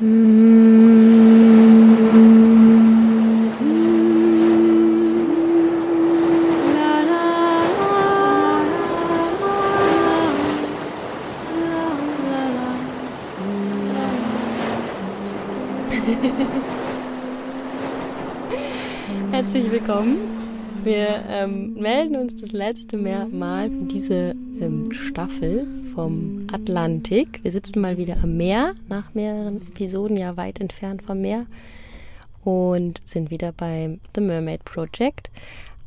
Herzlich willkommen. Wir ähm, melden uns das letzte Mal für diese ähm, Staffel vom Atlantik. Wir sitzen mal wieder am Meer, nach mehreren Episoden ja weit entfernt vom Meer und sind wieder beim The Mermaid Project,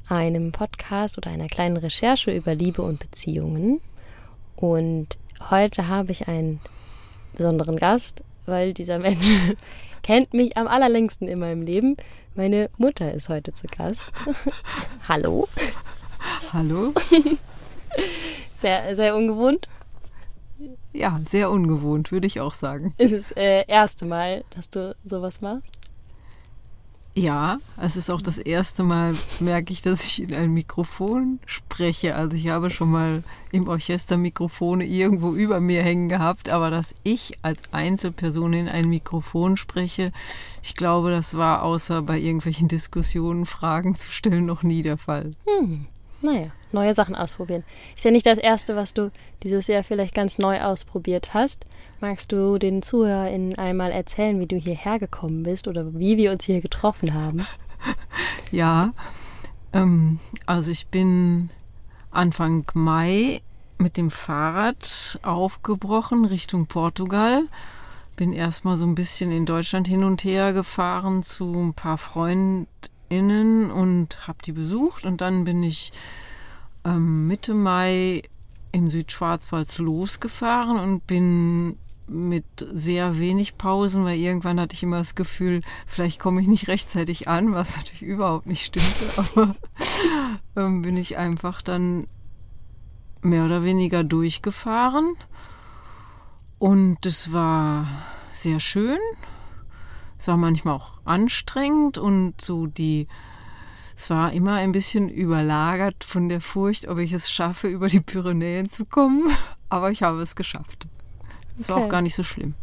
einem Podcast oder einer kleinen Recherche über Liebe und Beziehungen. Und heute habe ich einen besonderen Gast, weil dieser Mensch kennt mich am allerlängsten in meinem Leben. Meine Mutter ist heute zu Gast. Hallo. Hallo. Sehr, sehr ungewohnt. Ja, sehr ungewohnt, würde ich auch sagen. Ist es das äh, erste Mal, dass du sowas machst? Ja, es ist auch das erste Mal, merke ich, dass ich in ein Mikrofon spreche. Also ich habe schon mal im Orchester Mikrofone irgendwo über mir hängen gehabt, aber dass ich als Einzelperson in ein Mikrofon spreche, ich glaube, das war außer bei irgendwelchen Diskussionen, Fragen zu stellen, noch nie der Fall. Hm. Naja, neue Sachen ausprobieren. Ist ja nicht das erste, was du dieses Jahr vielleicht ganz neu ausprobiert hast. Magst du den ZuhörerInnen einmal erzählen, wie du hierher gekommen bist oder wie wir uns hier getroffen haben? Ja, ähm, also ich bin Anfang Mai mit dem Fahrrad aufgebrochen Richtung Portugal. Bin erstmal so ein bisschen in Deutschland hin und her gefahren zu ein paar Freunden innen und habe die besucht und dann bin ich ähm, Mitte Mai im Südschwarzwald losgefahren und bin mit sehr wenig Pausen, weil irgendwann hatte ich immer das Gefühl, vielleicht komme ich nicht rechtzeitig an, was natürlich überhaupt nicht stimmte, aber ähm, bin ich einfach dann mehr oder weniger durchgefahren und es war sehr schön. Es war manchmal auch anstrengend und so die, es war immer ein bisschen überlagert von der Furcht, ob ich es schaffe, über die Pyrenäen zu kommen. Aber ich habe es geschafft. Es okay. war auch gar nicht so schlimm.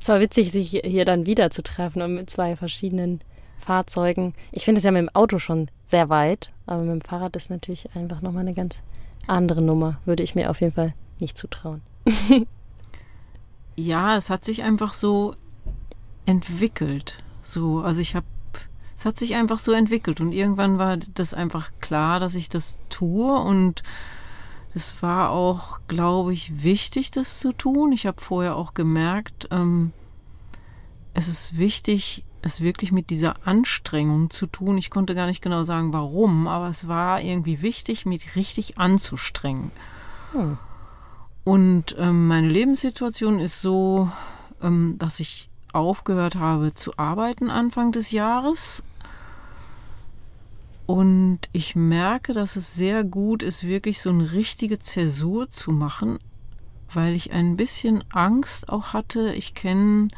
Es war witzig, sich hier dann wieder zu treffen und mit zwei verschiedenen Fahrzeugen. Ich finde es ja mit dem Auto schon sehr weit, aber mit dem Fahrrad ist natürlich einfach nochmal eine ganz andere Nummer. Würde ich mir auf jeden Fall nicht zutrauen. ja, es hat sich einfach so entwickelt. So, also ich habe, es hat sich einfach so entwickelt und irgendwann war das einfach klar, dass ich das tue und es war auch, glaube ich, wichtig, das zu tun. Ich habe vorher auch gemerkt, ähm, es ist wichtig, es wirklich mit dieser Anstrengung zu tun. Ich konnte gar nicht genau sagen, warum, aber es war irgendwie wichtig, mich richtig anzustrengen. Hm. Und ähm, meine Lebenssituation ist so, ähm, dass ich aufgehört habe zu arbeiten Anfang des Jahres. Und ich merke, dass es sehr gut ist, wirklich so eine richtige Zäsur zu machen, weil ich ein bisschen Angst auch hatte. Ich kenne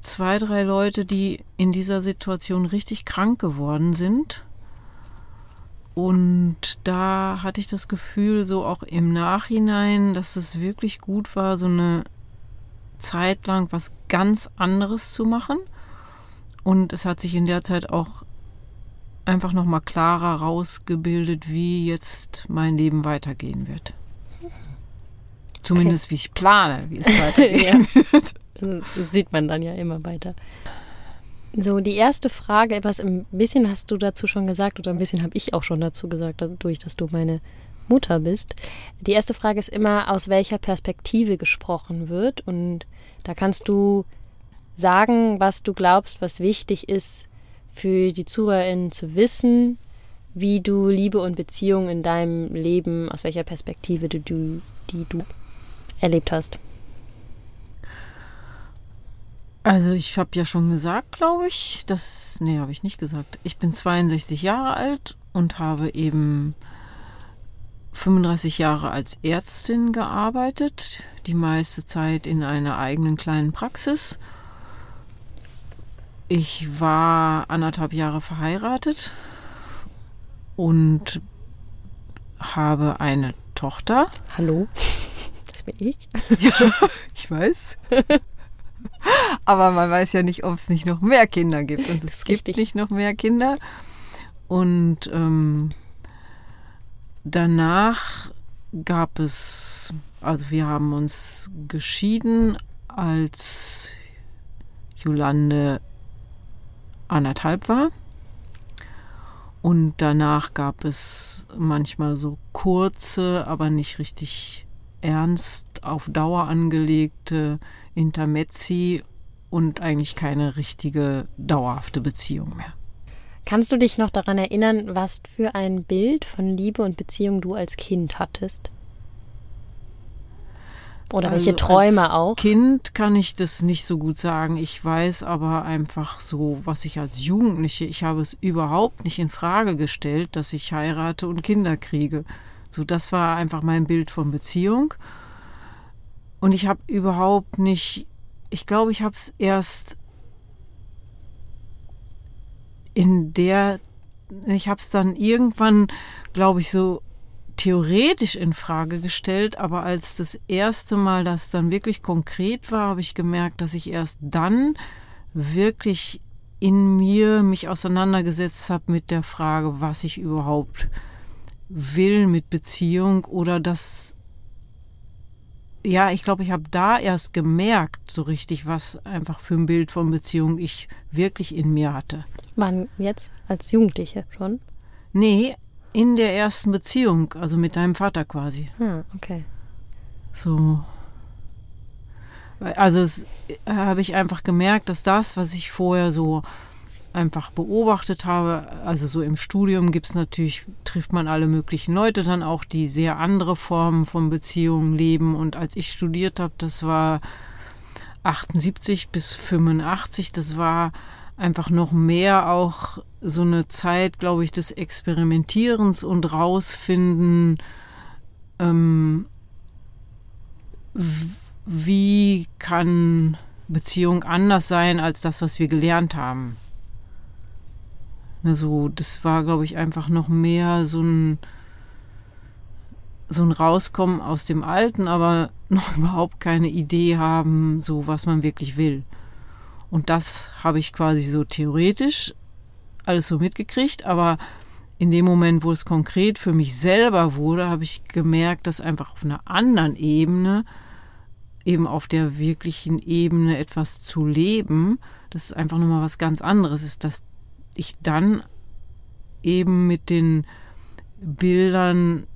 zwei, drei Leute, die in dieser Situation richtig krank geworden sind. Und da hatte ich das Gefühl, so auch im Nachhinein, dass es wirklich gut war, so eine Zeit lang was ganz anderes zu machen. Und es hat sich in der Zeit auch einfach nochmal klarer rausgebildet, wie jetzt mein Leben weitergehen wird. Zumindest okay. wie ich plane, wie es weitergehen wird. Das sieht man dann ja immer weiter. So, die erste Frage, etwas ein bisschen hast du dazu schon gesagt oder ein bisschen habe ich auch schon dazu gesagt, dadurch, dass du meine Mutter bist. Die erste Frage ist immer, aus welcher Perspektive gesprochen wird. Und da kannst du sagen, was du glaubst, was wichtig ist für die ZuhörerInnen zu wissen, wie du Liebe und Beziehung in deinem Leben, aus welcher Perspektive du, die du erlebt hast. Also ich habe ja schon gesagt, glaube ich, dass, nee, habe ich nicht gesagt. Ich bin 62 Jahre alt und habe eben 35 Jahre als Ärztin gearbeitet, die meiste Zeit in einer eigenen kleinen Praxis. Ich war anderthalb Jahre verheiratet und habe eine Tochter. Hallo, das bin ich. ja, ich weiß. Aber man weiß ja nicht, ob es nicht noch mehr Kinder gibt. Und es gibt richtig. nicht noch mehr Kinder. Und ähm, danach gab es, also wir haben uns geschieden, als Jolande anderthalb war. Und danach gab es manchmal so kurze, aber nicht richtig ernst auf Dauer angelegte Intermezzi und eigentlich keine richtige dauerhafte Beziehung mehr. Kannst du dich noch daran erinnern, was für ein Bild von Liebe und Beziehung du als Kind hattest? Oder welche also Träume als auch? Kind kann ich das nicht so gut sagen. Ich weiß aber einfach so, was ich als Jugendliche, ich habe es überhaupt nicht in Frage gestellt, dass ich heirate und Kinder kriege. So, das war einfach mein Bild von Beziehung. Und ich habe überhaupt nicht, ich glaube, ich habe es erst in der, ich habe es dann irgendwann, glaube ich, so theoretisch in Frage gestellt, aber als das erste Mal das dann wirklich konkret war, habe ich gemerkt, dass ich erst dann wirklich in mir mich auseinandergesetzt habe mit der Frage, was ich überhaupt will mit Beziehung oder das ja, ich glaube, ich habe da erst gemerkt, so richtig, was einfach für ein Bild von Beziehung ich wirklich in mir hatte. Wann jetzt? Als Jugendliche schon? Nee, in der ersten Beziehung, also mit deinem Vater quasi. Hm, okay. So. Also äh, habe ich einfach gemerkt, dass das, was ich vorher so einfach beobachtet habe, also so im Studium gibt es natürlich, trifft man alle möglichen Leute dann auch, die sehr andere Formen von Beziehungen leben. Und als ich studiert habe, das war 78 bis 85, das war einfach noch mehr auch so eine Zeit, glaube ich, des Experimentierens und rausfinden, ähm, wie kann Beziehung anders sein als das, was wir gelernt haben. Also das war, glaube ich, einfach noch mehr so ein so ein Rauskommen aus dem Alten, aber noch überhaupt keine Idee haben, so was man wirklich will. Und das habe ich quasi so theoretisch alles so mitgekriegt, aber in dem Moment, wo es konkret für mich selber wurde, habe ich gemerkt, dass einfach auf einer anderen Ebene, eben auf der wirklichen Ebene etwas zu leben, das ist einfach nochmal was ganz anderes ist, dass ich dann eben mit den Bildern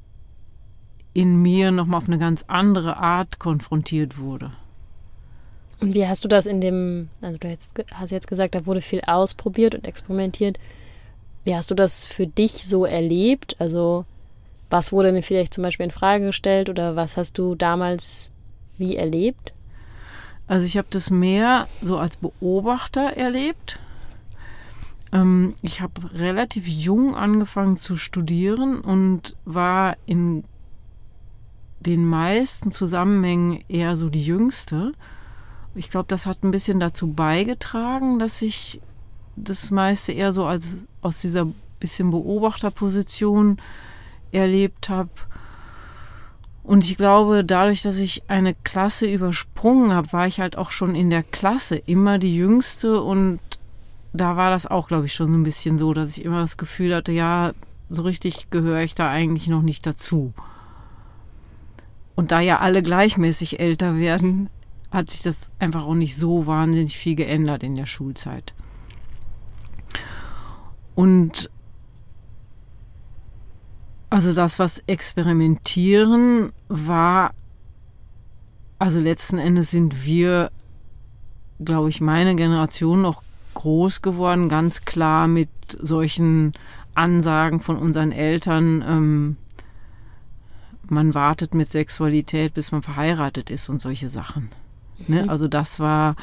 in mir nochmal auf eine ganz andere Art konfrontiert wurde. Und wie hast du das in dem, also du hast jetzt gesagt, da wurde viel ausprobiert und experimentiert. Wie hast du das für dich so erlebt? Also was wurde denn vielleicht zum Beispiel in Frage gestellt oder was hast du damals wie erlebt? Also ich habe das mehr so als Beobachter erlebt. Ähm, ich habe relativ jung angefangen zu studieren und war in den meisten Zusammenhängen eher so die Jüngste. Ich glaube, das hat ein bisschen dazu beigetragen, dass ich das meiste eher so als aus dieser bisschen Beobachterposition erlebt habe. Und ich glaube, dadurch, dass ich eine Klasse übersprungen habe, war ich halt auch schon in der Klasse immer die Jüngste und da war das auch, glaube ich, schon so ein bisschen so, dass ich immer das Gefühl hatte, ja, so richtig gehöre ich da eigentlich noch nicht dazu. Und da ja alle gleichmäßig älter werden, hat sich das einfach auch nicht so wahnsinnig viel geändert in der Schulzeit. Und also das, was experimentieren war, also letzten Endes sind wir, glaube ich, meine Generation noch groß geworden, ganz klar mit solchen Ansagen von unseren Eltern, ähm, man wartet mit Sexualität, bis man verheiratet ist und solche Sachen. Ne? Mhm. Also das war,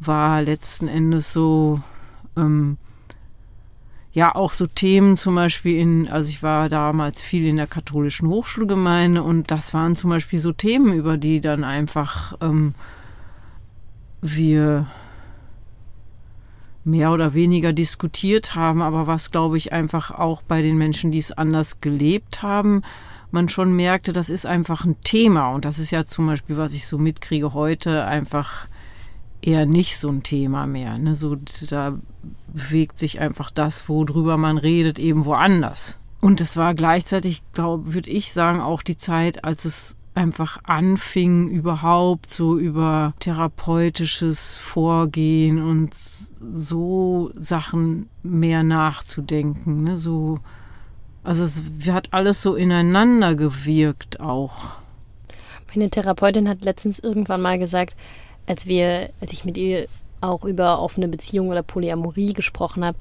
war letzten Endes so, ähm, ja, auch so Themen zum Beispiel in, also ich war damals viel in der katholischen Hochschulgemeinde und das waren zum Beispiel so Themen, über die dann einfach ähm, wir mehr oder weniger diskutiert haben, aber was, glaube ich, einfach auch bei den Menschen, die es anders gelebt haben, man schon merkte, das ist einfach ein Thema. Und das ist ja zum Beispiel, was ich so mitkriege heute, einfach eher nicht so ein Thema mehr. Ne? So, da bewegt sich einfach das, worüber man redet, eben woanders. Und es war gleichzeitig, glaube würde ich sagen, auch die Zeit, als es einfach anfing, überhaupt so über therapeutisches Vorgehen und so Sachen mehr nachzudenken. Ne? So, also es hat alles so ineinander gewirkt auch. Meine Therapeutin hat letztens irgendwann mal gesagt, als wir, als ich mit ihr auch über offene Beziehungen oder Polyamorie gesprochen habe,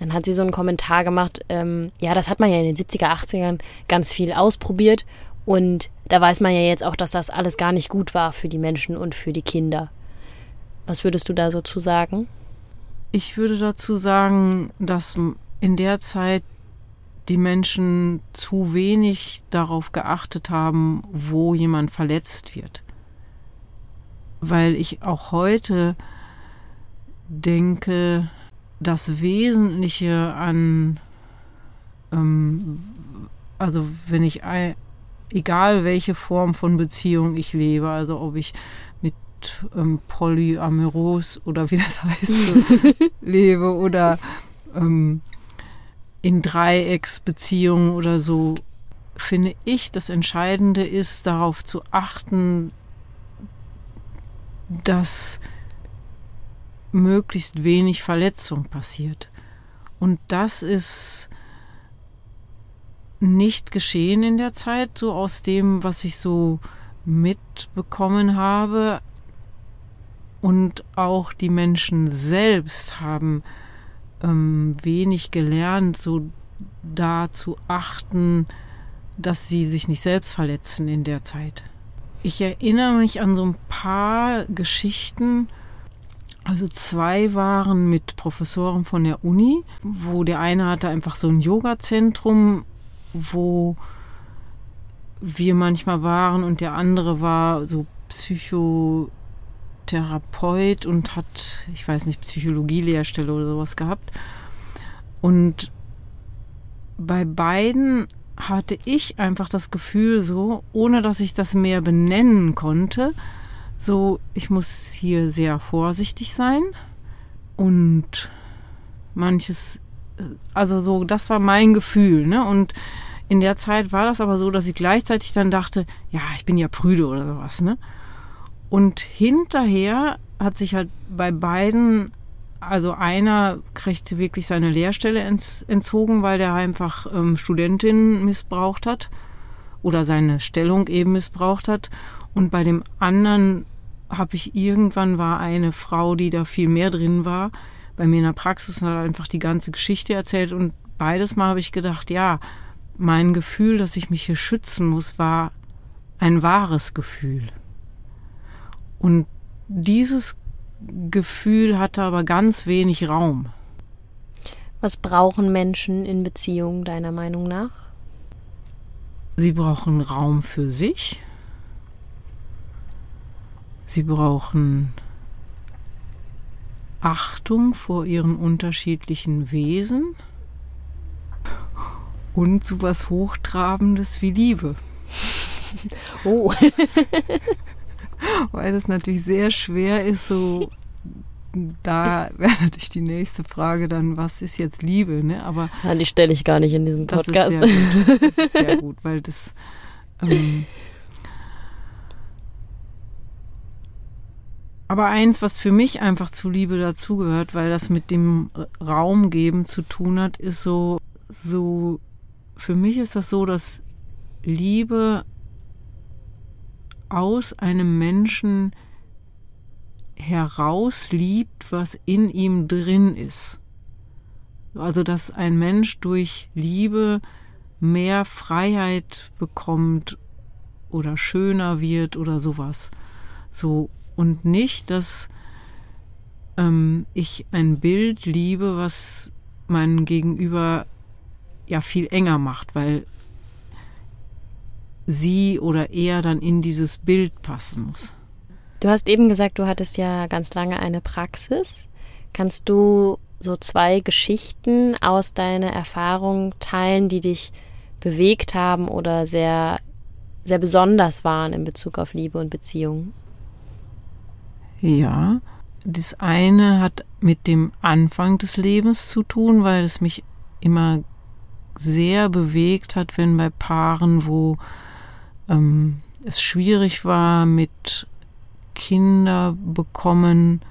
dann hat sie so einen Kommentar gemacht, ähm, ja, das hat man ja in den 70er, 80ern ganz viel ausprobiert und da weiß man ja jetzt auch, dass das alles gar nicht gut war für die Menschen und für die Kinder. Was würdest du da so zu sagen? Ich würde dazu sagen, dass in der Zeit die Menschen zu wenig darauf geachtet haben, wo jemand verletzt wird. Weil ich auch heute denke, das Wesentliche an, ähm, also wenn ich egal welche Form von Beziehung ich lebe, also ob ich mit ähm, Polyamoros oder wie das heißt lebe oder ähm, in Dreiecksbeziehungen oder so, finde ich, das Entscheidende ist, darauf zu achten, dass möglichst wenig Verletzung passiert. Und das ist nicht geschehen in der Zeit, so aus dem, was ich so mitbekommen habe. Und auch die Menschen selbst haben ähm, wenig gelernt, so da zu achten, dass sie sich nicht selbst verletzen in der Zeit. Ich erinnere mich an so ein paar Geschichten, also zwei waren mit Professoren von der Uni, wo der eine hatte einfach so ein Yoga-Zentrum wo wir manchmal waren und der andere war so Psychotherapeut und hat, ich weiß nicht, Psychologie-Lehrstelle oder sowas gehabt. Und bei beiden hatte ich einfach das Gefühl so, ohne dass ich das mehr benennen konnte, so, ich muss hier sehr vorsichtig sein und manches also so, das war mein Gefühl, ne? Und in der Zeit war das aber so, dass ich gleichzeitig dann dachte, ja, ich bin ja prüde oder sowas, ne? Und hinterher hat sich halt bei beiden, also einer kriegte wirklich seine Lehrstelle entzogen, weil der einfach ähm, Studentinnen missbraucht hat oder seine Stellung eben missbraucht hat. Und bei dem anderen habe ich irgendwann war eine Frau, die da viel mehr drin war, bei mir in der Praxis und hat einfach die ganze Geschichte erzählt. Und beides Mal habe ich gedacht, ja, mein Gefühl, dass ich mich hier schützen muss, war ein wahres Gefühl. Und dieses Gefühl hatte aber ganz wenig Raum. Was brauchen Menschen in Beziehungen deiner Meinung nach? Sie brauchen Raum für sich. Sie brauchen Achtung vor ihren unterschiedlichen Wesen und so was Hochtrabendes wie Liebe. Oh. Weil es natürlich sehr schwer ist, so da wäre natürlich die nächste Frage dann, was ist jetzt Liebe, ne? Aber ja, die stelle ich gar nicht in diesem Podcast. Das ist sehr gut, das ist sehr gut weil das ähm, Aber eins, was für mich einfach zu Liebe dazugehört, weil das mit dem Raum geben zu tun hat, ist so, so, für mich ist das so, dass Liebe aus einem Menschen herausliebt, was in ihm drin ist. Also, dass ein Mensch durch Liebe mehr Freiheit bekommt oder schöner wird oder sowas. So, und nicht, dass ähm, ich ein Bild liebe, was mein Gegenüber ja viel enger macht, weil sie oder er dann in dieses Bild passen muss. Du hast eben gesagt, du hattest ja ganz lange eine Praxis. Kannst du so zwei Geschichten aus deiner Erfahrung teilen, die dich bewegt haben oder sehr, sehr besonders waren in Bezug auf Liebe und Beziehungen? Ja, das eine hat mit dem Anfang des Lebens zu tun, weil es mich immer sehr bewegt hat, wenn bei Paaren, wo ähm, es schwierig war mit Kinder bekommen,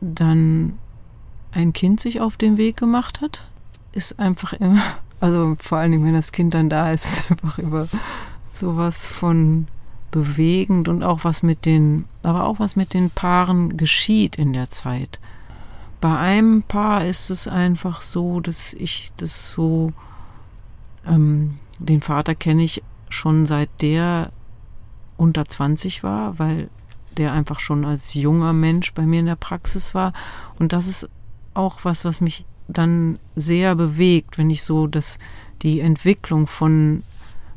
dann ein Kind sich auf den Weg gemacht hat, ist einfach immer, also vor allen Dingen, wenn das Kind dann da ist, einfach über sowas von bewegend und auch was mit den, aber auch was mit den Paaren geschieht in der Zeit. Bei einem Paar ist es einfach so, dass ich das so, ähm, den Vater kenne ich schon seit der unter 20 war, weil der einfach schon als junger Mensch bei mir in der Praxis war. Und das ist auch was, was mich dann sehr bewegt, wenn ich so das, die Entwicklung von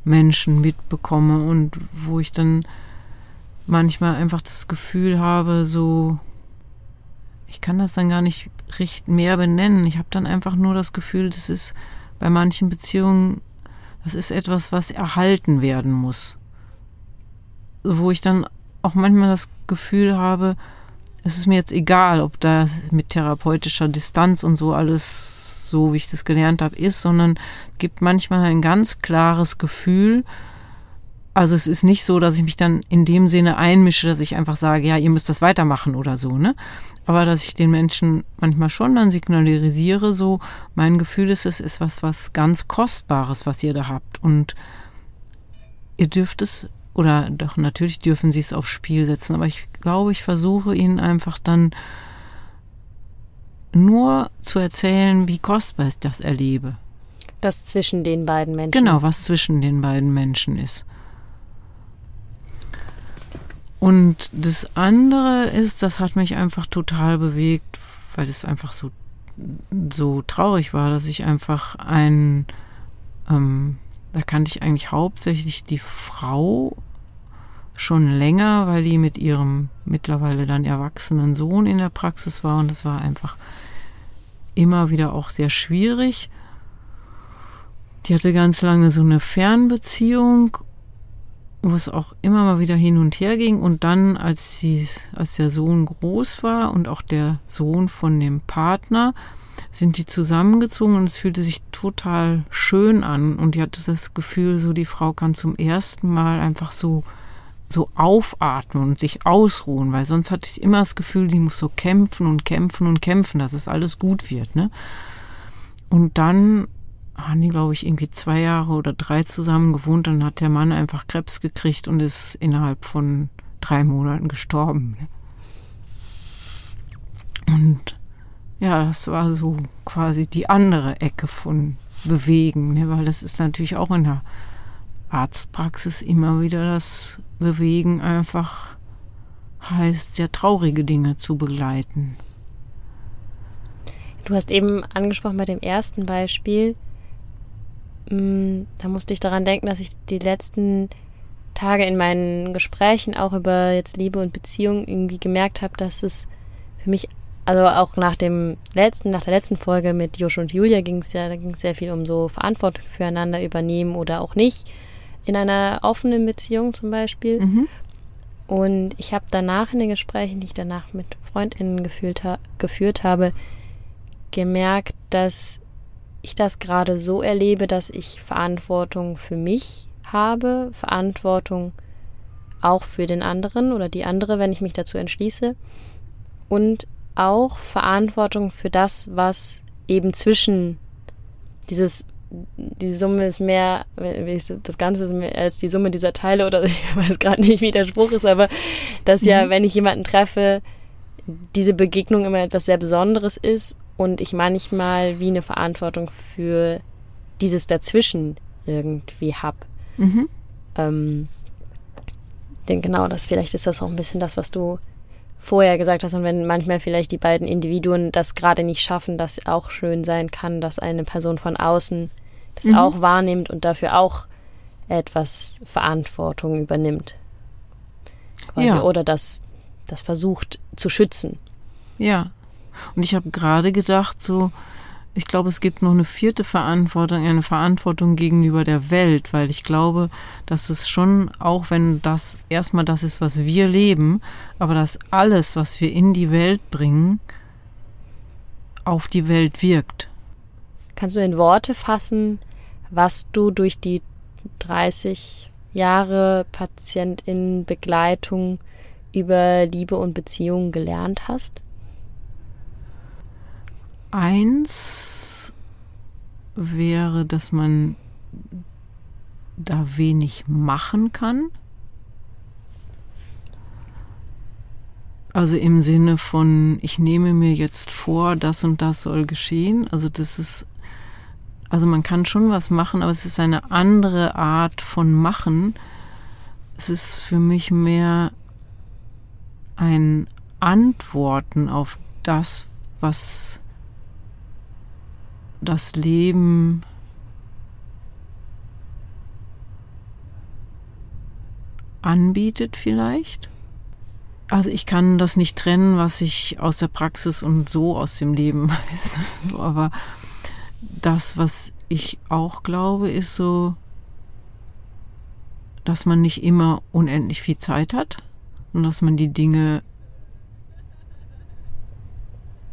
Menschen mitbekomme und wo ich dann manchmal einfach das Gefühl habe, so, ich kann das dann gar nicht mehr benennen. Ich habe dann einfach nur das Gefühl, das ist bei manchen Beziehungen, das ist etwas, was erhalten werden muss. Wo ich dann auch manchmal das Gefühl habe, es ist mir jetzt egal, ob da mit therapeutischer Distanz und so alles so, wie ich das gelernt habe, ist, sondern gibt manchmal ein ganz klares Gefühl. Also es ist nicht so, dass ich mich dann in dem Sinne einmische, dass ich einfach sage, ja, ihr müsst das weitermachen oder so, ne? Aber dass ich den Menschen manchmal schon dann signalisiere, so, mein Gefühl ist, es ist was, was ganz Kostbares, was ihr da habt. Und ihr dürft es, oder doch natürlich dürfen sie es aufs Spiel setzen, aber ich glaube, ich versuche ihnen einfach dann nur zu erzählen, wie kostbar ich das erlebe. Das zwischen den beiden Menschen. Genau, was zwischen den beiden Menschen ist. Und das andere ist, das hat mich einfach total bewegt, weil es einfach so, so traurig war, dass ich einfach ein, ähm, da kannte ich eigentlich hauptsächlich die Frau schon länger, weil die mit ihrem mittlerweile dann erwachsenen Sohn in der Praxis war und das war einfach immer wieder auch sehr schwierig. Die hatte ganz lange so eine Fernbeziehung, wo es auch immer mal wieder hin und her ging. Und dann, als, sie, als der Sohn groß war und auch der Sohn von dem Partner, sind die zusammengezogen und es fühlte sich total schön an. Und die hatte das Gefühl, so die Frau kann zum ersten Mal einfach so so aufatmen und sich ausruhen, weil sonst hatte ich immer das Gefühl, die muss so kämpfen und kämpfen und kämpfen, dass es alles gut wird. Ne? Und dann haben die, glaube ich, irgendwie zwei Jahre oder drei zusammen gewohnt. Dann hat der Mann einfach Krebs gekriegt und ist innerhalb von drei Monaten gestorben. Ne? Und ja, das war so quasi die andere Ecke von Bewegen, ne? weil das ist natürlich auch in der Arztpraxis immer wieder das Bewegen einfach heißt, sehr traurige Dinge zu begleiten. Du hast eben angesprochen bei dem ersten Beispiel, mm, da musste ich daran denken, dass ich die letzten Tage in meinen Gesprächen auch über jetzt Liebe und Beziehung irgendwie gemerkt habe, dass es für mich, also auch nach dem letzten, nach der letzten Folge mit Josh und Julia ging es ja, da ging es sehr viel um so Verantwortung füreinander übernehmen oder auch nicht in einer offenen Beziehung zum Beispiel. Mhm. Und ich habe danach in den Gesprächen, die ich danach mit Freundinnen geführt, ha geführt habe, gemerkt, dass ich das gerade so erlebe, dass ich Verantwortung für mich habe, Verantwortung auch für den anderen oder die andere, wenn ich mich dazu entschließe und auch Verantwortung für das, was eben zwischen dieses die Summe ist mehr, das Ganze ist mehr als die Summe dieser Teile oder ich weiß gerade nicht, wie der Spruch ist, aber dass mhm. ja, wenn ich jemanden treffe, diese Begegnung immer etwas sehr Besonderes ist und ich manchmal wie eine Verantwortung für dieses Dazwischen irgendwie habe. Mhm. Ähm, denn genau das, vielleicht ist das auch ein bisschen das, was du vorher gesagt hast und wenn manchmal vielleicht die beiden Individuen das gerade nicht schaffen, dass auch schön sein kann, dass eine Person von außen das mhm. auch wahrnimmt und dafür auch etwas Verantwortung übernimmt. Quasi, ja. Oder das, das versucht zu schützen. Ja. Und ich habe gerade gedacht, so, ich glaube, es gibt noch eine vierte Verantwortung, eine Verantwortung gegenüber der Welt, weil ich glaube, dass es schon, auch wenn das erstmal das ist, was wir leben, aber dass alles, was wir in die Welt bringen, auf die Welt wirkt. Kannst du in Worte fassen, was du durch die 30 Jahre Patientin-Begleitung über Liebe und Beziehungen gelernt hast? Eins wäre, dass man da wenig machen kann. Also im Sinne von, ich nehme mir jetzt vor, das und das soll geschehen. Also das ist, also man kann schon was machen, aber es ist eine andere Art von Machen. Es ist für mich mehr ein Antworten auf das, was das Leben anbietet vielleicht. Also ich kann das nicht trennen, was ich aus der Praxis und so aus dem Leben weiß. Aber das, was ich auch glaube, ist so, dass man nicht immer unendlich viel Zeit hat und dass man die Dinge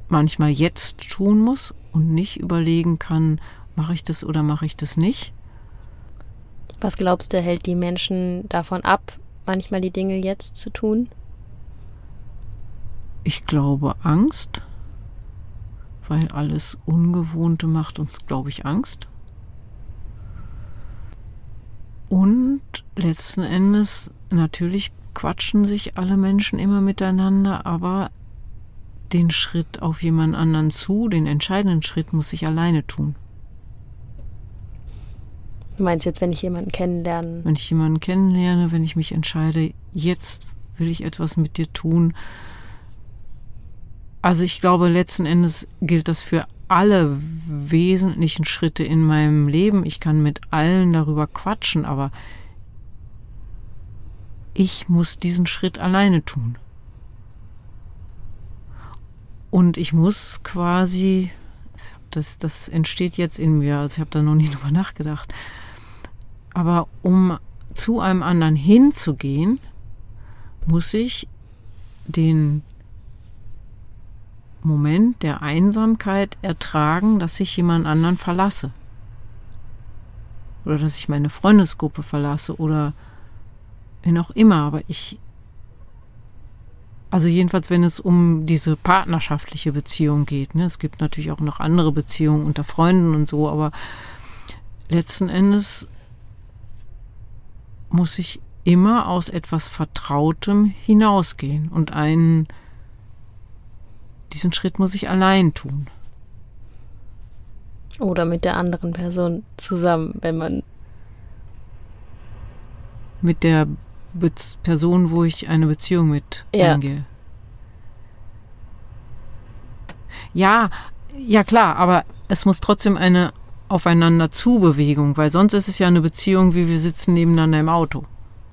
manchmal jetzt tun muss und nicht überlegen kann, mache ich das oder mache ich das nicht. Was glaubst du, hält die Menschen davon ab, manchmal die Dinge jetzt zu tun? Ich glaube Angst, weil alles Ungewohnte macht uns, glaube ich, Angst. Und letzten Endes, natürlich quatschen sich alle Menschen immer miteinander, aber den Schritt auf jemand anderen zu, den entscheidenden Schritt muss ich alleine tun. Du meinst jetzt, wenn ich jemanden kennenlerne? Wenn ich jemanden kennenlerne, wenn ich mich entscheide, jetzt will ich etwas mit dir tun. Also ich glaube, letzten Endes gilt das für alle wesentlichen Schritte in meinem Leben. Ich kann mit allen darüber quatschen, aber ich muss diesen Schritt alleine tun. Und ich muss quasi, das, das entsteht jetzt in mir, also ich habe da noch nie drüber nachgedacht, aber um zu einem anderen hinzugehen, muss ich den Moment der Einsamkeit ertragen, dass ich jemand anderen verlasse. Oder dass ich meine Freundesgruppe verlasse oder wen auch immer. Aber ich also jedenfalls, wenn es um diese partnerschaftliche Beziehung geht. Ne? Es gibt natürlich auch noch andere Beziehungen unter Freunden und so, aber letzten Endes muss ich immer aus etwas Vertrautem hinausgehen und einen, diesen Schritt muss ich allein tun. Oder mit der anderen Person zusammen, wenn man. Mit der Be Person, wo ich eine Beziehung mit ja. eingehe. Ja, ja klar, aber es muss trotzdem eine aufeinander Zubewegung, weil sonst ist es ja eine Beziehung, wie wir sitzen nebeneinander im Auto.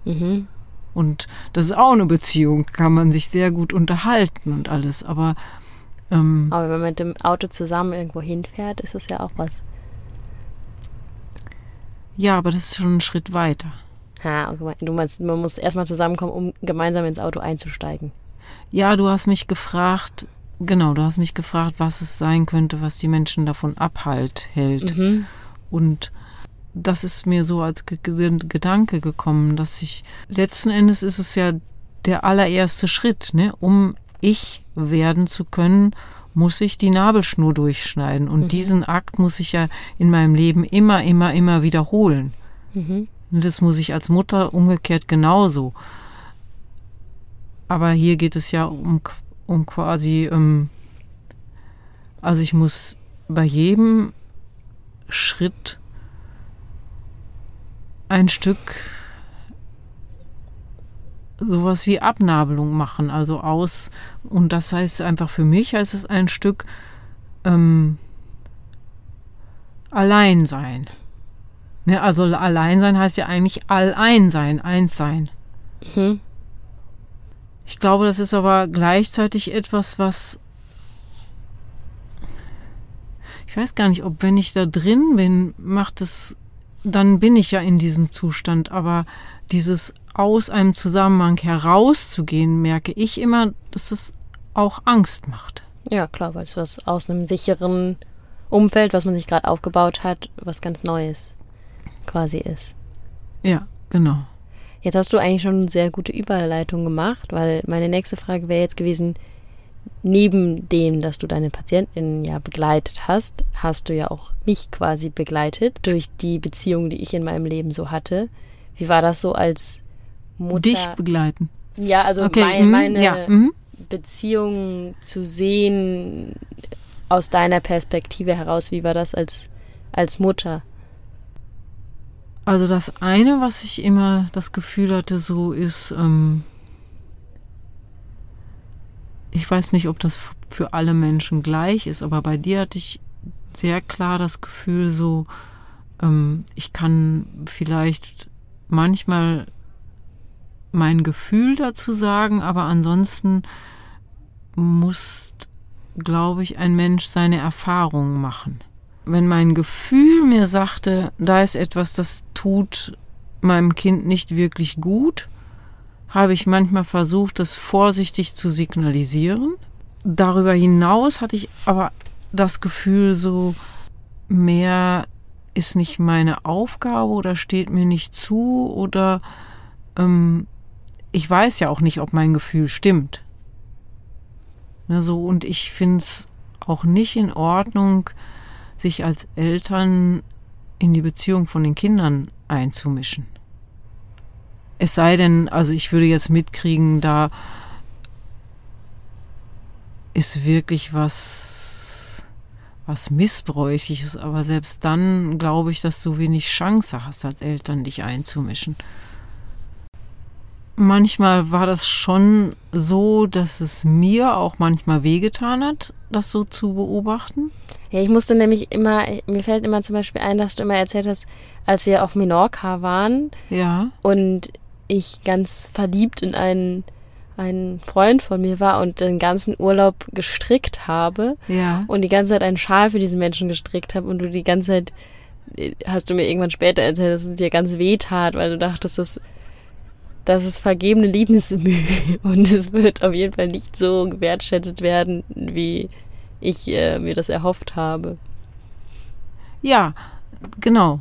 Mhm. Und das ist auch eine Beziehung, kann man sich sehr gut unterhalten und alles, aber. Ähm, aber wenn man mit dem Auto zusammen irgendwo hinfährt, ist es ja auch was. Ja, aber das ist schon ein Schritt weiter. Ha, du meinst, man muss erstmal zusammenkommen, um gemeinsam ins Auto einzusteigen. Ja, du hast mich gefragt, genau, du hast mich gefragt, was es sein könnte, was die Menschen davon abhalt hält. Mhm. Und das ist mir so als G Gedanke gekommen, dass ich letzten Endes ist es ja der allererste Schritt, ne? um ich werden zu können, muss ich die Nabelschnur durchschneiden. Und mhm. diesen Akt muss ich ja in meinem Leben immer, immer, immer wiederholen. Mhm. Und das muss ich als Mutter umgekehrt genauso. Aber hier geht es ja um, um quasi, ähm, also ich muss bei jedem Schritt ein Stück sowas wie Abnabelung machen, also aus, und das heißt einfach für mich heißt es ein Stück ähm, allein sein. Ne, also allein sein heißt ja eigentlich allein sein, eins sein. Mhm. Ich glaube, das ist aber gleichzeitig etwas, was ich weiß gar nicht, ob wenn ich da drin bin, macht es, dann bin ich ja in diesem Zustand, aber dieses aus einem Zusammenhang herauszugehen, merke ich immer, dass es auch Angst macht. Ja, klar, weil es was aus einem sicheren Umfeld, was man sich gerade aufgebaut hat, was ganz Neues quasi ist. Ja, genau. Jetzt hast du eigentlich schon eine sehr gute Überleitung gemacht, weil meine nächste Frage wäre jetzt gewesen, neben dem, dass du deine Patientin ja begleitet hast, hast du ja auch mich quasi begleitet durch die Beziehung, die ich in meinem Leben so hatte. Wie war das so als Mutter? Dich begleiten. Ja, also Okay, mein, mhm, meine ja, mhm. Beziehung zu sehen aus deiner Perspektive heraus. Wie war das als, als Mutter? Also das eine, was ich immer das Gefühl hatte, so ist, ähm, ich weiß nicht, ob das für alle Menschen gleich ist, aber bei dir hatte ich sehr klar das Gefühl, so, ähm, ich kann vielleicht manchmal mein Gefühl dazu sagen, aber ansonsten muss, glaube ich, ein Mensch seine Erfahrungen machen. Wenn mein Gefühl mir sagte, da ist etwas, das tut meinem Kind nicht wirklich gut, habe ich manchmal versucht, das vorsichtig zu signalisieren. Darüber hinaus hatte ich aber das Gefühl, so mehr ist nicht meine Aufgabe oder steht mir nicht zu oder ähm, ich weiß ja auch nicht, ob mein Gefühl stimmt. Ne, so, und ich finde es auch nicht in Ordnung, sich als Eltern in die Beziehung von den Kindern einzumischen. Es sei denn, also ich würde jetzt mitkriegen, da ist wirklich was, was Missbräuchliches, aber selbst dann glaube ich, dass du wenig Chance hast, als Eltern dich einzumischen. Manchmal war das schon so, dass es mir auch manchmal wehgetan hat, das so zu beobachten. Ja, ich musste nämlich immer, mir fällt immer zum Beispiel ein, dass du immer erzählt hast, als wir auf Menorca waren Ja, und ich ganz verliebt in einen, einen Freund von mir war und den ganzen Urlaub gestrickt habe ja. und die ganze Zeit einen Schal für diesen Menschen gestrickt habe und du die ganze Zeit, äh, hast du mir irgendwann später erzählt, dass es dir ganz weh tat, weil du dachtest, das, das ist vergebene Liebensmühe und es wird auf jeden Fall nicht so gewertschätzt werden, wie ich äh, mir das erhofft habe. Ja, genau.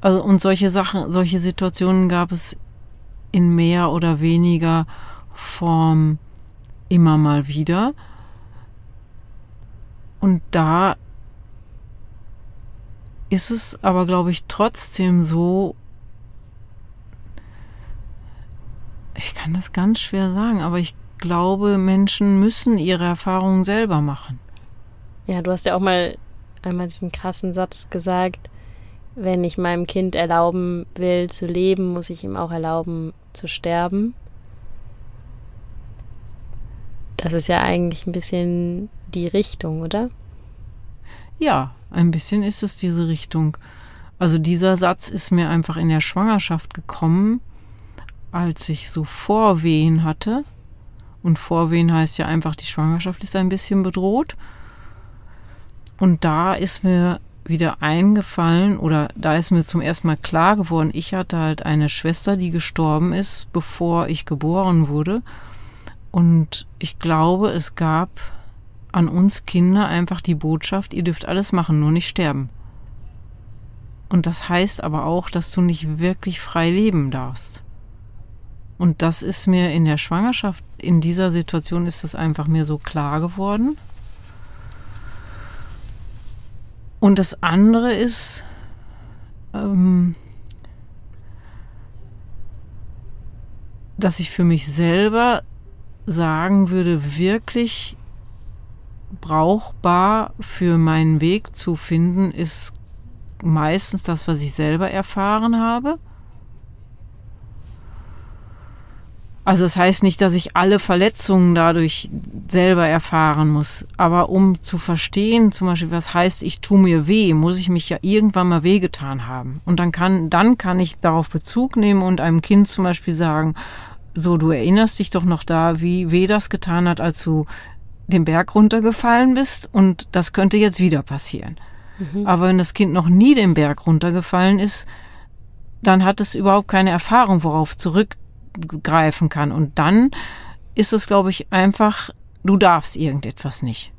Also und solche Sachen, solche Situationen gab es in mehr oder weniger Form immer mal wieder. Und da ist es aber, glaube ich, trotzdem so, ich kann das ganz schwer sagen, aber ich glaube, Menschen müssen ihre Erfahrungen selber machen. Ja, du hast ja auch mal einmal diesen krassen Satz gesagt, wenn ich meinem Kind erlauben will zu leben, muss ich ihm auch erlauben zu sterben. Das ist ja eigentlich ein bisschen die Richtung, oder? Ja, ein bisschen ist es diese Richtung. Also dieser Satz ist mir einfach in der Schwangerschaft gekommen, als ich so Vorwehen hatte. Und Vorwehen heißt ja einfach, die Schwangerschaft ist ein bisschen bedroht. Und da ist mir wieder eingefallen oder da ist mir zum ersten Mal klar geworden, ich hatte halt eine Schwester, die gestorben ist, bevor ich geboren wurde. Und ich glaube, es gab an uns Kinder einfach die Botschaft, ihr dürft alles machen, nur nicht sterben. Und das heißt aber auch, dass du nicht wirklich frei leben darfst. Und das ist mir in der Schwangerschaft, in dieser Situation ist es einfach mir so klar geworden. Und das andere ist, ähm, dass ich für mich selber sagen würde, wirklich brauchbar für meinen Weg zu finden, ist meistens das, was ich selber erfahren habe. Also das heißt nicht, dass ich alle Verletzungen dadurch selber erfahren muss. Aber um zu verstehen, zum Beispiel, was heißt, ich tue mir weh, muss ich mich ja irgendwann mal wehgetan haben. Und dann kann, dann kann ich darauf Bezug nehmen und einem Kind zum Beispiel sagen, so, du erinnerst dich doch noch da, wie weh das getan hat, als du den Berg runtergefallen bist und das könnte jetzt wieder passieren. Mhm. Aber wenn das Kind noch nie den Berg runtergefallen ist, dann hat es überhaupt keine Erfahrung, worauf zurückgreifen kann. Und dann ist es, glaube ich, einfach, du darfst irgendetwas nicht.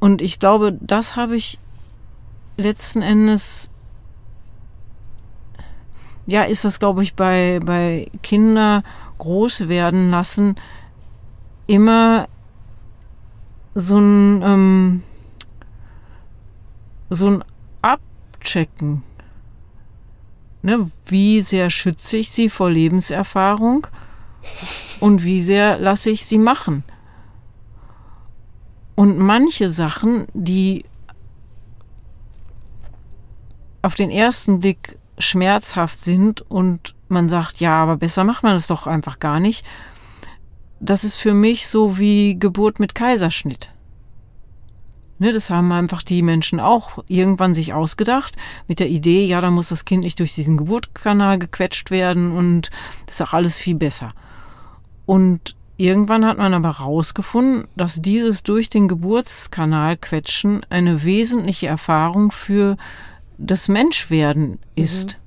Und ich glaube, das habe ich letzten Endes, ja, ist das, glaube ich, bei, bei Kinder groß werden lassen, immer so ein, ähm, so ein Abchecken. Ne, wie sehr schütze ich sie vor Lebenserfahrung und wie sehr lasse ich sie machen. Und manche Sachen, die auf den ersten Blick schmerzhaft sind und man sagt, ja, aber besser macht man das doch einfach gar nicht. Das ist für mich so wie Geburt mit Kaiserschnitt. Ne, das haben einfach die Menschen auch irgendwann sich ausgedacht mit der Idee, ja, da muss das Kind nicht durch diesen Geburtskanal gequetscht werden und das ist auch alles viel besser. Und irgendwann hat man aber herausgefunden, dass dieses durch den Geburtskanal quetschen eine wesentliche Erfahrung für das Menschwerden ist. Mhm.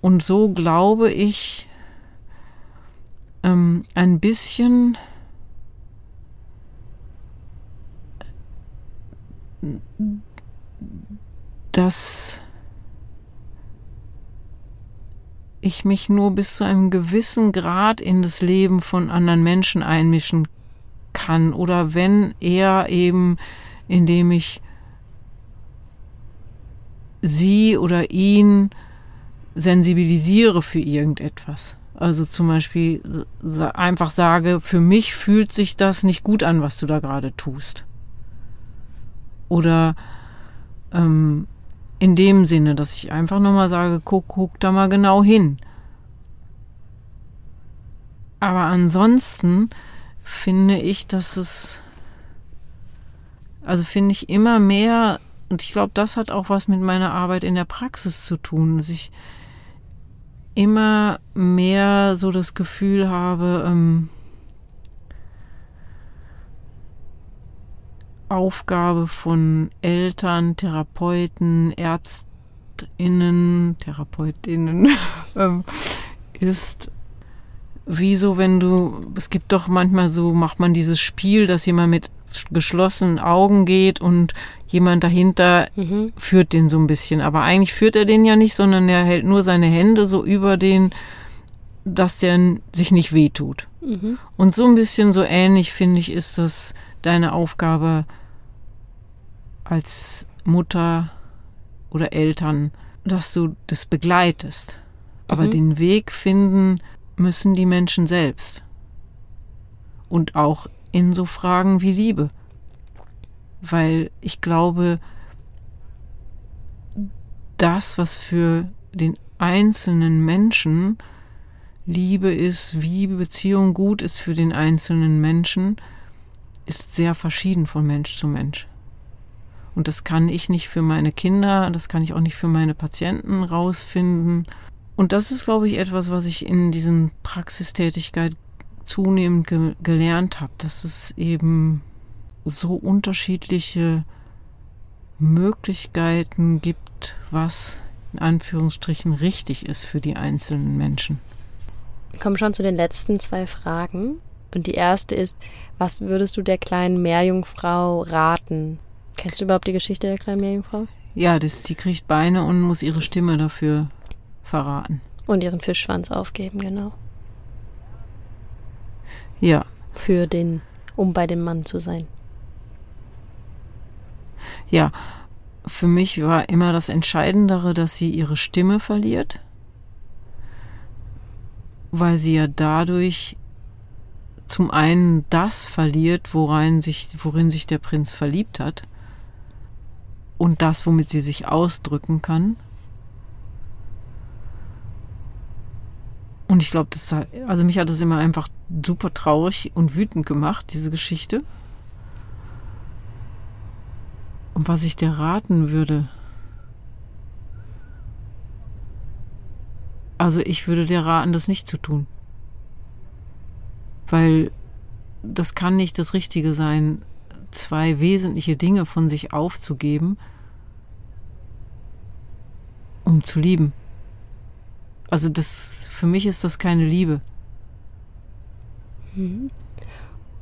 Und so glaube ich ähm, ein bisschen dass ich mich nur bis zu einem gewissen Grad in das Leben von anderen Menschen einmischen kann oder wenn er eben, indem ich sie oder ihn sensibilisiere für irgendetwas. Also zum Beispiel einfach sage, für mich fühlt sich das nicht gut an, was du da gerade tust. Oder ähm, in dem Sinne, dass ich einfach nochmal sage, guck, guck da mal genau hin. Aber ansonsten finde ich, dass es, also finde ich immer mehr, und ich glaube, das hat auch was mit meiner Arbeit in der Praxis zu tun, dass ich immer mehr so das Gefühl habe, ähm, Aufgabe von Eltern, Therapeuten, Ärztinnen, Therapeutinnen ähm, ist wie so, wenn du, es gibt doch manchmal so, macht man dieses Spiel, dass jemand mit geschlossenen Augen geht und jemand dahinter mhm. führt den so ein bisschen. Aber eigentlich führt er den ja nicht, sondern er hält nur seine Hände so über den, dass der sich nicht wehtut. Mhm. Und so ein bisschen so ähnlich, finde ich, ist das deine Aufgabe als Mutter oder Eltern, dass du das begleitest. Aber mhm. den Weg finden müssen die Menschen selbst. Und auch in so Fragen wie Liebe. Weil ich glaube, das, was für den einzelnen Menschen Liebe ist, wie Beziehung gut ist für den einzelnen Menschen, ist sehr verschieden von Mensch zu Mensch. Und das kann ich nicht für meine Kinder, das kann ich auch nicht für meine Patienten rausfinden. Und das ist, glaube ich, etwas, was ich in diesen Praxistätigkeit zunehmend ge gelernt habe, dass es eben so unterschiedliche Möglichkeiten gibt, was in Anführungsstrichen richtig ist für die einzelnen Menschen. Wir kommen schon zu den letzten zwei Fragen. Und die erste ist, was würdest du der kleinen Meerjungfrau raten? Kennst du überhaupt die Geschichte der kleinen Meerjungfrau? Ja, das, die kriegt Beine und muss ihre Stimme dafür verraten. Und ihren Fischschwanz aufgeben, genau. Ja. Für den, um bei dem Mann zu sein. Ja, für mich war immer das Entscheidendere, dass sie ihre Stimme verliert, weil sie ja dadurch zum einen das verliert, worin sich, worin sich der Prinz verliebt hat und das, womit sie sich ausdrücken kann. Und ich glaube, das also mich hat das immer einfach super traurig und wütend gemacht, diese Geschichte. Und was ich dir raten würde, also ich würde dir raten, das nicht zu tun. Weil das kann nicht das Richtige sein, zwei wesentliche Dinge von sich aufzugeben, um zu lieben. Also das für mich ist das keine Liebe. Mhm.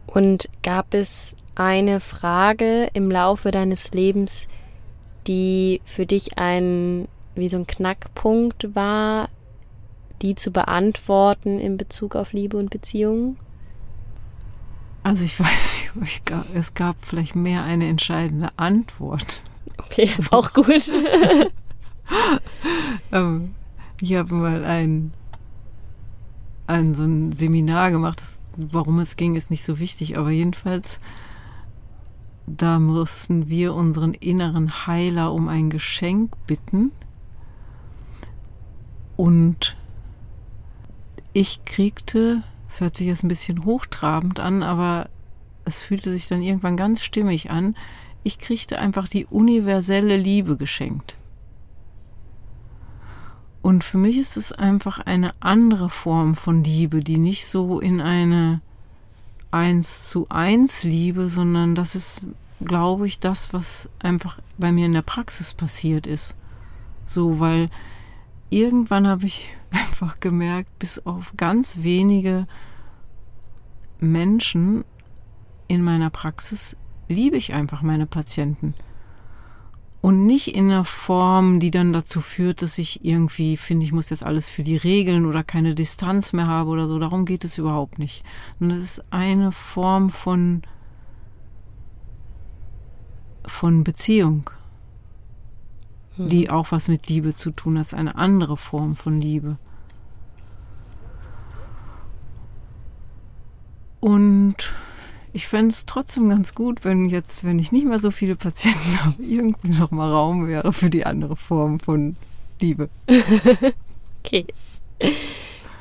Und gab es eine Frage im Laufe deines Lebens, die für dich ein wie so ein Knackpunkt war, die zu beantworten in Bezug auf Liebe und Beziehungen? Also ich weiß nicht, es gab vielleicht mehr eine entscheidende Antwort. Okay, auch gut. ähm, ich habe mal ein, ein so ein Seminar gemacht. Das, warum es ging, ist nicht so wichtig, aber jedenfalls da mussten wir unseren inneren Heiler um ein Geschenk bitten. Und ich kriegte, es hört sich jetzt ein bisschen hochtrabend an, aber es fühlte sich dann irgendwann ganz stimmig an, ich kriegte einfach die universelle Liebe geschenkt. Und für mich ist es einfach eine andere Form von Liebe, die nicht so in eine eins zu eins Liebe, sondern das ist, glaube ich, das, was einfach bei mir in der Praxis passiert ist. So, weil irgendwann habe ich einfach gemerkt, bis auf ganz wenige Menschen in meiner Praxis liebe ich einfach meine Patienten und nicht in einer Form, die dann dazu führt, dass ich irgendwie finde, ich muss jetzt alles für die Regeln oder keine Distanz mehr habe oder so. Darum geht es überhaupt nicht. Und das ist eine Form von, von Beziehung, hm. die auch was mit Liebe zu tun hat. Das ist eine andere Form von Liebe. Und ich fände es trotzdem ganz gut, wenn jetzt, wenn ich nicht mehr so viele Patienten habe, irgendwie noch mal Raum wäre für die andere Form von Liebe. okay.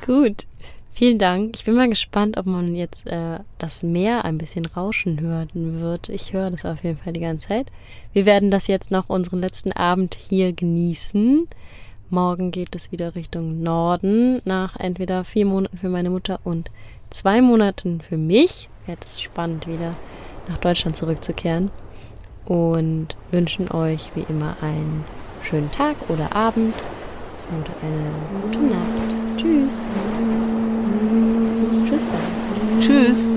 Gut. Vielen Dank. Ich bin mal gespannt, ob man jetzt äh, das Meer ein bisschen rauschen hören wird. Ich höre das auf jeden Fall die ganze Zeit. Wir werden das jetzt noch unseren letzten Abend hier genießen. Morgen geht es wieder Richtung Norden, nach entweder vier Monaten für meine Mutter und zwei Monaten für mich wird es spannend, wieder nach Deutschland zurückzukehren. Und wünschen euch wie immer einen schönen Tag oder Abend oder eine gute Nacht. Tschüss. Tschüss sagen. Tschüss.